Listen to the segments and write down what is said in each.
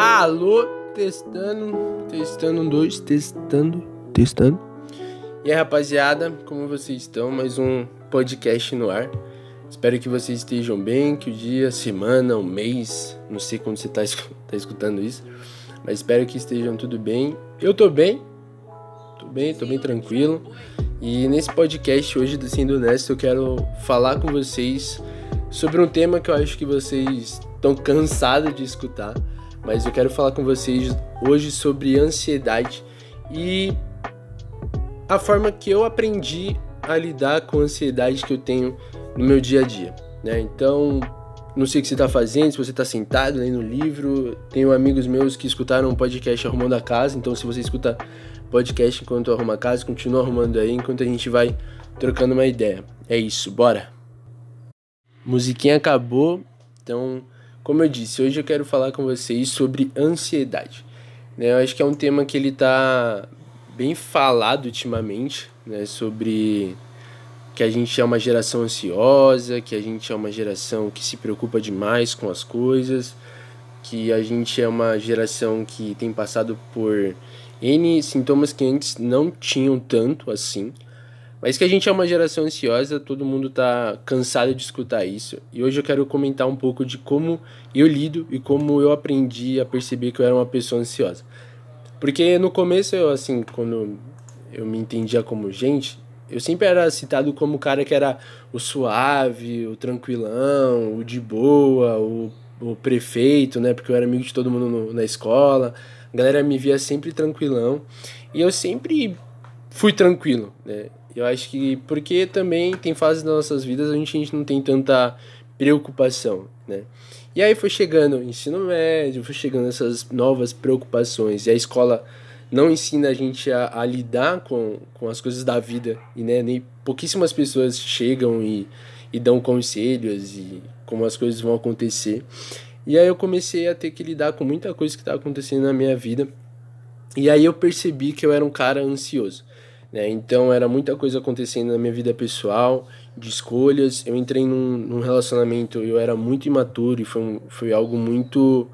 Alô, testando, testando um, dois, testando, testando. E aí, rapaziada, como vocês estão? Mais um podcast no ar. Espero que vocês estejam bem, que o dia, semana, o mês, não sei quando você tá, tá escutando isso, mas espero que estejam tudo bem. Eu tô bem, tô bem, tô bem tranquilo. E nesse podcast hoje do Sendo Honesto eu quero falar com vocês sobre um tema que eu acho que vocês estão cansados de escutar, mas eu quero falar com vocês hoje sobre ansiedade e a forma que eu aprendi a lidar com a ansiedade que eu tenho no meu dia a dia, né? Então, não sei o que você está fazendo, se você está sentado lendo livro. Tenho amigos meus que escutaram um podcast arrumando a casa, então se você escuta podcast enquanto arruma a casa, continua arrumando aí enquanto a gente vai trocando uma ideia. É isso, bora! Musiquinha acabou, então, como eu disse, hoje eu quero falar com vocês sobre ansiedade. Né? Eu acho que é um tema que ele tá bem falado ultimamente, né? Sobre que a gente é uma geração ansiosa, que a gente é uma geração que se preocupa demais com as coisas, que a gente é uma geração que tem passado por N sintomas que antes não tinham tanto assim. Mas que a gente é uma geração ansiosa, todo mundo tá cansado de escutar isso. E hoje eu quero comentar um pouco de como eu lido e como eu aprendi a perceber que eu era uma pessoa ansiosa. Porque no começo, eu, assim, quando eu me entendia como gente, eu sempre era citado como o cara que era o suave, o tranquilão, o de boa, o, o prefeito, né? Porque eu era amigo de todo mundo no, na escola. A galera me via sempre tranquilão. E eu sempre fui tranquilo, né? Eu acho que porque também tem fases das nossas vidas a gente, não tem tanta preocupação, né? E aí foi chegando o ensino médio, foi chegando essas novas preocupações e a escola não ensina a gente a, a lidar com, com as coisas da vida e né, nem pouquíssimas pessoas chegam e, e dão conselhos e como as coisas vão acontecer. E aí eu comecei a ter que lidar com muita coisa que estava acontecendo na minha vida. E aí eu percebi que eu era um cara ansioso. Né? Então era muita coisa acontecendo na minha vida pessoal, de escolhas. Eu entrei num, num relacionamento, eu era muito imaturo e foi, um, foi algo muito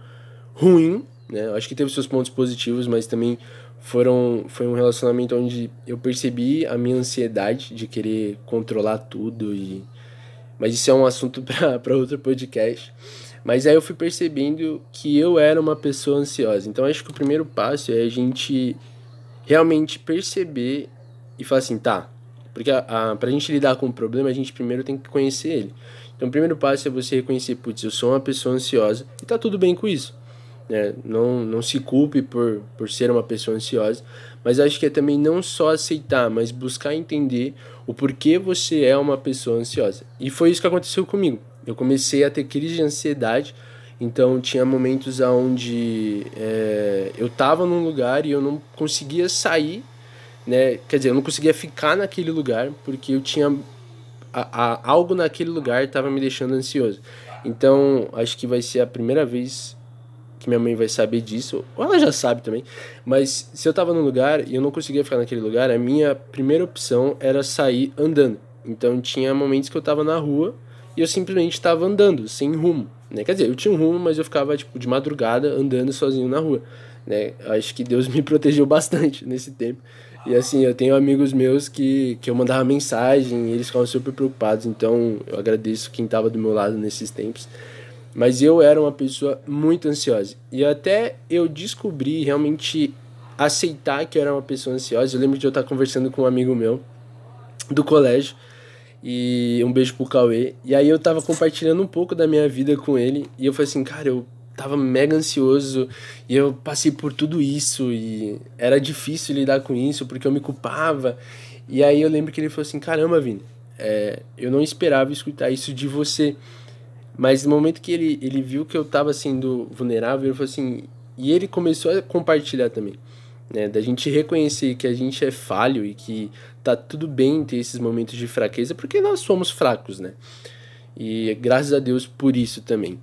ruim. Né? Acho que teve seus pontos positivos, mas também foram, foi um relacionamento onde eu percebi a minha ansiedade de querer controlar tudo. e Mas isso é um assunto para outro podcast. Mas aí eu fui percebendo que eu era uma pessoa ansiosa. Então acho que o primeiro passo é a gente realmente perceber e falar assim, tá, porque a, a, pra gente lidar com o problema, a gente primeiro tem que conhecer ele. Então o primeiro passo é você reconhecer, putz, eu sou uma pessoa ansiosa e tá tudo bem com isso. Né? Não, não se culpe por, por ser uma pessoa ansiosa, mas acho que é também não só aceitar, mas buscar entender o porquê você é uma pessoa ansiosa. E foi isso que aconteceu comigo. Eu comecei a ter crise de ansiedade, então tinha momentos onde é, eu tava num lugar e eu não conseguia sair né? Quer dizer, eu não conseguia ficar naquele lugar porque eu tinha a, a, algo naquele lugar estava me deixando ansioso. Então, acho que vai ser a primeira vez que minha mãe vai saber disso, ou ela já sabe também. Mas se eu estava num lugar e eu não conseguia ficar naquele lugar, a minha primeira opção era sair andando. Então, tinha momentos que eu estava na rua e eu simplesmente estava andando, sem rumo. Né? Quer dizer, eu tinha um rumo, mas eu ficava tipo de madrugada andando sozinho na rua. Né? Acho que Deus me protegeu bastante nesse tempo. E assim, eu tenho amigos meus que, que eu mandava mensagem e eles ficavam super preocupados, então eu agradeço quem estava do meu lado nesses tempos. Mas eu era uma pessoa muito ansiosa. E até eu descobri realmente aceitar que eu era uma pessoa ansiosa. Eu lembro de eu estar conversando com um amigo meu do colégio. E um beijo pro Cauê. E aí eu tava compartilhando um pouco da minha vida com ele. E eu falei assim, cara, eu tava mega ansioso e eu passei por tudo isso e era difícil lidar com isso porque eu me culpava. E aí eu lembro que ele falou assim: caramba, Vini, é, eu não esperava escutar isso de você. Mas no momento que ele, ele viu que eu tava sendo vulnerável, ele falou assim. E ele começou a compartilhar também. Né, da gente reconhecer que a gente é falho e que tá tudo bem ter esses momentos de fraqueza, porque nós somos fracos, né? E graças a Deus por isso também.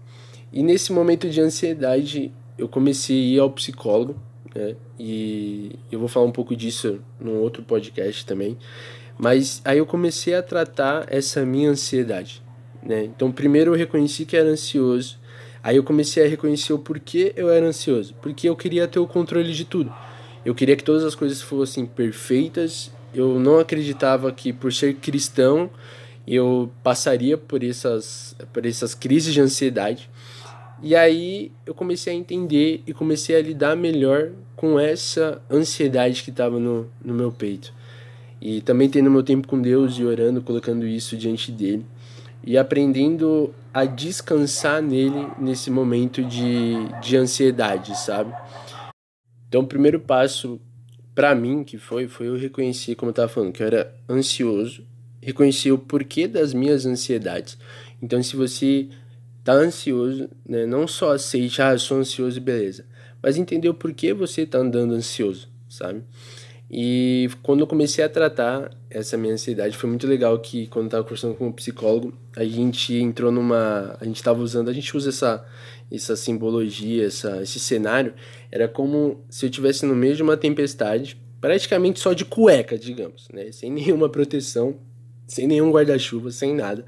E nesse momento de ansiedade, eu comecei a ir ao psicólogo, né? E eu vou falar um pouco disso num outro podcast também. Mas aí eu comecei a tratar essa minha ansiedade, né? Então, primeiro eu reconheci que era ansioso. Aí eu comecei a reconhecer o porquê eu era ansioso, porque eu queria ter o controle de tudo. Eu queria que todas as coisas fossem perfeitas. Eu não acreditava que por ser cristão eu passaria por essas por essas crises de ansiedade. E aí eu comecei a entender e comecei a lidar melhor com essa ansiedade que estava no, no meu peito. E também tendo meu tempo com Deus e orando, colocando isso diante dele. E aprendendo a descansar nele nesse momento de, de ansiedade, sabe? Então, o primeiro passo para mim que foi, foi eu reconhecer, como eu tava falando, que eu era ansioso, reconhecer o porquê das minhas ansiedades. Então, se você tá ansioso, né? Não só aceite, ah, eu sou ansioso e beleza. Mas entender o porquê você tá andando ansioso, sabe? E quando eu comecei a tratar essa minha ansiedade, foi muito legal que quando eu tava conversando com um psicólogo, a gente entrou numa, a gente tava usando, a gente usa essa essa simbologia, essa esse cenário, era como se eu tivesse no meio de uma tempestade, praticamente só de cueca, digamos, né? Sem nenhuma proteção, sem nenhum guarda-chuva, sem nada.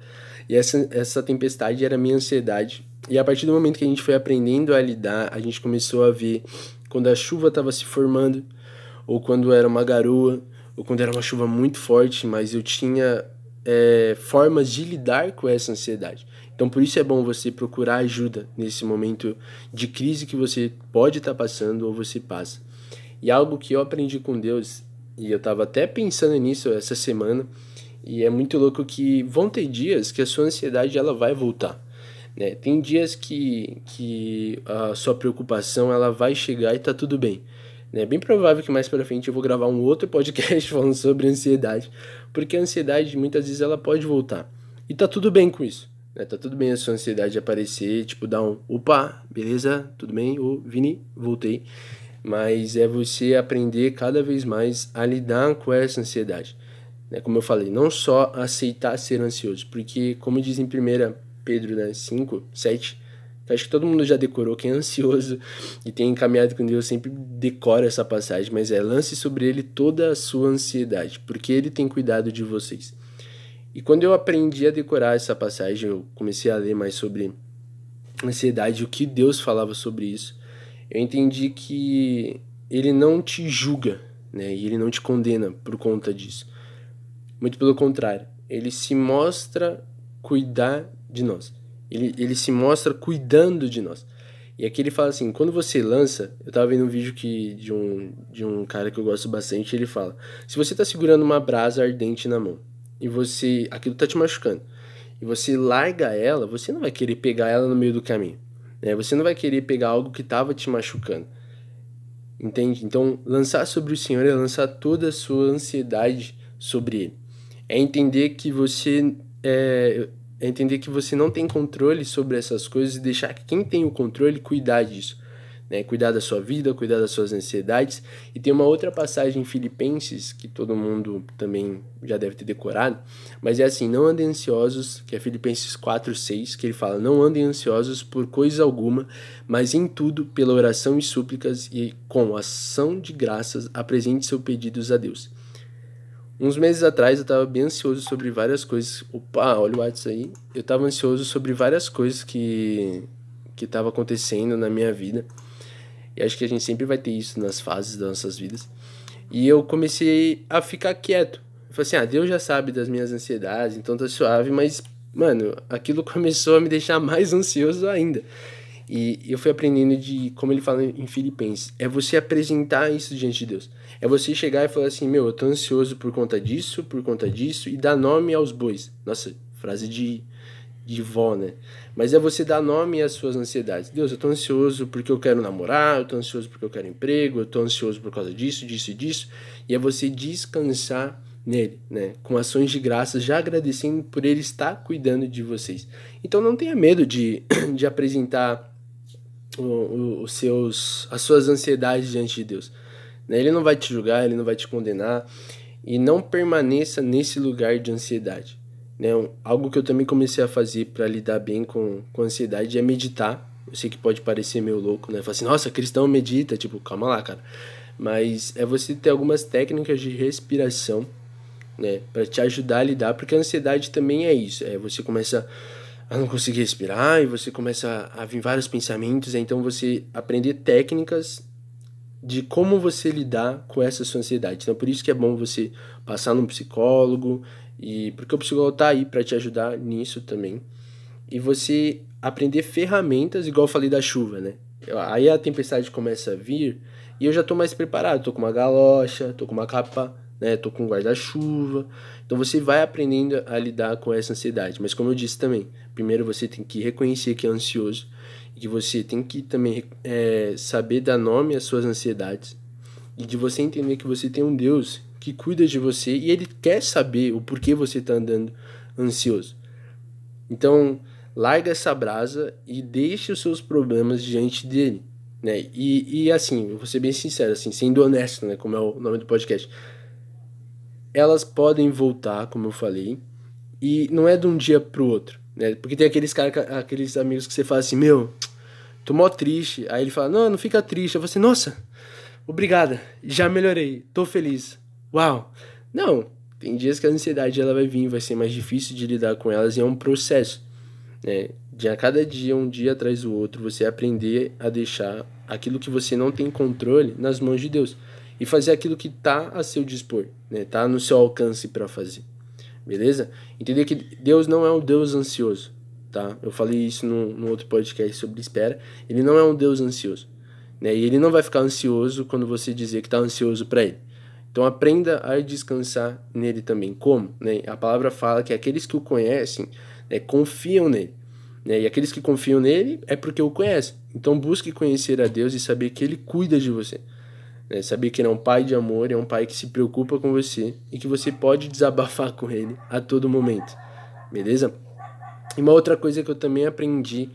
E essa, essa tempestade era a minha ansiedade. E a partir do momento que a gente foi aprendendo a lidar, a gente começou a ver quando a chuva estava se formando, ou quando era uma garoa, ou quando era uma chuva muito forte, mas eu tinha é, formas de lidar com essa ansiedade. Então, por isso é bom você procurar ajuda nesse momento de crise que você pode estar tá passando ou você passa. E algo que eu aprendi com Deus, e eu estava até pensando nisso essa semana, e é muito louco que vão ter dias que a sua ansiedade ela vai voltar. Né? Tem dias que, que a sua preocupação ela vai chegar e tá tudo bem. É né? bem provável que mais para frente eu vou gravar um outro podcast falando sobre ansiedade, porque a ansiedade muitas vezes ela pode voltar. E tá tudo bem com isso. Né? Tá tudo bem a sua ansiedade aparecer, tipo, dar um opa, beleza, tudo bem, ô Vini, voltei. Mas é você aprender cada vez mais a lidar com essa ansiedade. Né? Como eu falei, não só aceitar ser ansioso, porque, como diz em 1 Pedro né, 5, 7, acho que todo mundo já decorou, quem é ansioso e tem caminhado com Deus sempre decora essa passagem, mas é lance sobre ele toda a sua ansiedade, porque ele tem cuidado de vocês. E quando eu aprendi a decorar essa passagem, eu comecei a ler mais sobre ansiedade, o que Deus falava sobre isso. Eu entendi que ele não te julga, né? E ele não te condena por conta disso. Muito pelo contrário, ele se mostra cuidar de nós. Ele, ele se mostra cuidando de nós. E aqui ele fala assim, quando você lança, eu tava vendo um vídeo que, de, um, de um cara que eu gosto bastante, ele fala, se você tá segurando uma brasa ardente na mão, e você, aquilo tá te machucando, e você larga ela, você não vai querer pegar ela no meio do caminho, né? Você não vai querer pegar algo que tava te machucando, entende? Então, lançar sobre o Senhor é lançar toda a sua ansiedade sobre Ele é entender que você é, é, entender que você não tem controle sobre essas coisas e deixar que quem tem o controle cuidar disso. Né? Cuidar da sua vida, cuidar das suas ansiedades. E tem uma outra passagem em Filipenses que todo mundo também já deve ter decorado, mas é assim: não andem ansiosos, que é Filipenses 4, 6, que ele fala: não andem ansiosos por coisa alguma, mas em tudo, pela oração e súplicas e com ação de graças, apresente seus pedidos a Deus Uns meses atrás eu tava bem ansioso sobre várias coisas. Opa, olha o WhatsApp aí. Eu tava ansioso sobre várias coisas que que tava acontecendo na minha vida. E acho que a gente sempre vai ter isso nas fases das nossas vidas. E eu comecei a ficar quieto. Eu falei assim: "Ah, Deus já sabe das minhas ansiedades, então tá suave", mas mano, aquilo começou a me deixar mais ansioso ainda. E eu fui aprendendo de, como ele fala em Filipenses, é você apresentar isso diante de Deus. É você chegar e falar assim, meu, eu tô ansioso por conta disso, por conta disso, e dar nome aos bois. Nossa, frase de, de vó, né? Mas é você dar nome às suas ansiedades. Deus, eu tô ansioso porque eu quero namorar, eu tô ansioso porque eu quero emprego, eu tô ansioso por causa disso, disso e disso. E é você descansar nele, né? Com ações de graças, já agradecendo por ele estar cuidando de vocês. Então não tenha medo de, de apresentar os seus, as suas ansiedades diante de Deus. Né? Ele não vai te julgar, ele não vai te condenar e não permaneça nesse lugar de ansiedade. Né? Algo que eu também comecei a fazer para lidar bem com, com ansiedade é meditar. Eu sei que pode parecer meio louco, né? Falar assim, nossa, cristão medita, tipo, calma lá, cara. Mas é você ter algumas técnicas de respiração, né, para te ajudar a lidar, porque a ansiedade também é isso. É você começa a não conseguir respirar e você começa a vir vários pensamentos, então você aprender técnicas de como você lidar com essa sua ansiedade. Então por isso que é bom você passar num psicólogo e porque o psicólogo tá aí para te ajudar nisso também. E você aprender ferramentas, igual eu falei da chuva, né? Aí a tempestade começa a vir e eu já tô mais preparado, tô com uma galocha, tô com uma capa, né? Tô com guarda-chuva. Então você vai aprendendo a lidar com essa ansiedade. Mas como eu disse também, primeiro você tem que reconhecer que é ansioso e que você tem que também é, saber dar nome às suas ansiedades e de você entender que você tem um Deus que cuida de você e ele quer saber o porquê você está andando ansioso. Então, larga essa brasa e deixe os seus problemas diante dele, né? E, e assim, eu vou ser bem sincero, assim, sendo honesto, né, como é o nome do podcast. Elas podem voltar, como eu falei, e não é de um dia pro outro, né? Porque tem aqueles caras, aqueles amigos que você fala assim, meu, tô mó triste. Aí ele fala, não, não fica triste. Eu falo assim, nossa, obrigada, já melhorei, tô feliz. Uau! Não, tem dias que a ansiedade ela vai vir, vai ser mais difícil de lidar com elas e é um processo né? De a cada dia, um dia atrás do outro, você aprender a deixar aquilo que você não tem controle nas mãos de Deus e fazer aquilo que está a seu dispor, né? Tá no seu alcance para fazer. Beleza? Entender que Deus não é um Deus ansioso, tá? Eu falei isso no, no outro podcast sobre espera. Ele não é um Deus ansioso, né? E ele não vai ficar ansioso quando você dizer que está ansioso para ele. Então aprenda a descansar nele também. Como? Né? A palavra fala que aqueles que o conhecem né, confiam nele. Né? E aqueles que confiam nele é porque o conhecem. Então busque conhecer a Deus e saber que ele cuida de você. Né? Saber que ele é um pai de amor, é um pai que se preocupa com você e que você pode desabafar com ele a todo momento. Beleza? E uma outra coisa que eu também aprendi,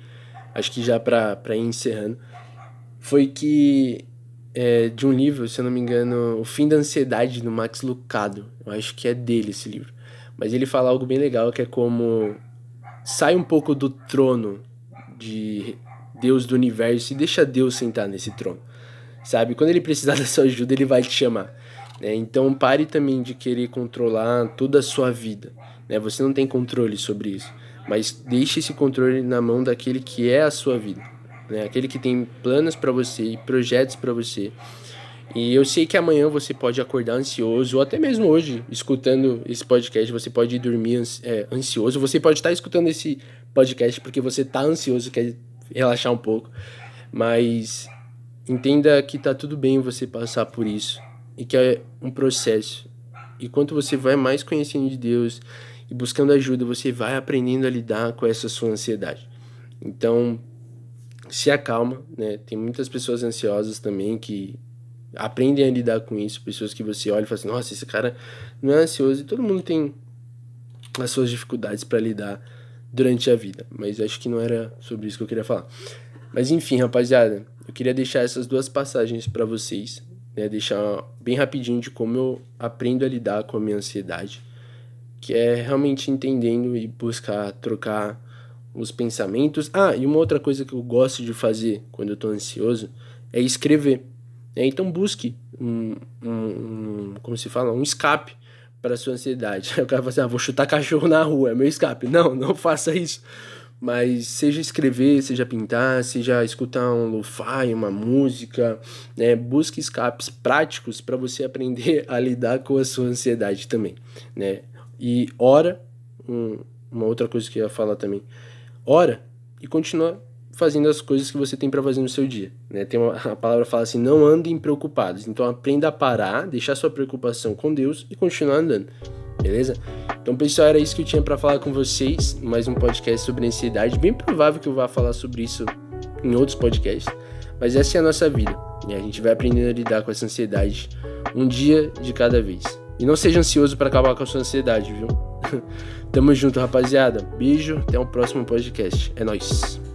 acho que já para ir encerrando, foi que é, de um livro, se eu não me engano, O Fim da Ansiedade, do Max Lucado. Eu acho que é dele esse livro. Mas ele fala algo bem legal, que é como sai um pouco do trono de Deus do universo e deixa Deus sentar nesse trono. Sabe? Quando ele precisar da sua ajuda, ele vai te chamar. Né? Então pare também de querer controlar toda a sua vida. Né? Você não tem controle sobre isso. Mas deixe esse controle na mão daquele que é a sua vida. Né? Aquele que tem planos para você e projetos para você. E eu sei que amanhã você pode acordar ansioso, ou até mesmo hoje, escutando esse podcast, você pode dormir é, ansioso. Você pode estar escutando esse podcast porque você está ansioso, quer relaxar um pouco. Mas entenda que tá tudo bem você passar por isso e que é um processo. E quanto você vai mais conhecendo de Deus e buscando ajuda, você vai aprendendo a lidar com essa sua ansiedade. Então, se acalma, né? Tem muitas pessoas ansiosas também que aprendem a lidar com isso. Pessoas que você olha e fala assim: nossa, esse cara não é ansioso. E todo mundo tem as suas dificuldades para lidar durante a vida. Mas acho que não era sobre isso que eu queria falar. Mas enfim, rapaziada, eu queria deixar essas duas passagens para vocês. Né? Deixar bem rapidinho de como eu aprendo a lidar com a minha ansiedade. Que é realmente entendendo e buscar trocar os pensamentos. Ah, e uma outra coisa que eu gosto de fazer quando eu tô ansioso é escrever. Né? Então busque um, um, um, como se fala, um escape para sua ansiedade. Aí o cara fala assim, ah, vou chutar cachorro na rua, é meu escape. Não, não faça isso. Mas seja escrever, seja pintar, seja escutar um lo-fi, uma música, né? Busque escapes práticos para você aprender a lidar com a sua ansiedade também, né? E ora, um, uma outra coisa que eu ia falar também, ora e continua fazendo as coisas que você tem para fazer no seu dia. Né? Tem uma, a palavra fala assim: não andem preocupados. Então aprenda a parar, deixar sua preocupação com Deus e continuar andando. Beleza? Então, pessoal, era isso que eu tinha para falar com vocês. Mais um podcast sobre ansiedade. Bem provável que eu vá falar sobre isso em outros podcasts. Mas essa é a nossa vida. E a gente vai aprendendo a lidar com essa ansiedade um dia de cada vez. E não seja ansioso para acabar com a sua ansiedade, viu? Tamo junto, rapaziada. Beijo, até o próximo podcast. É nóis.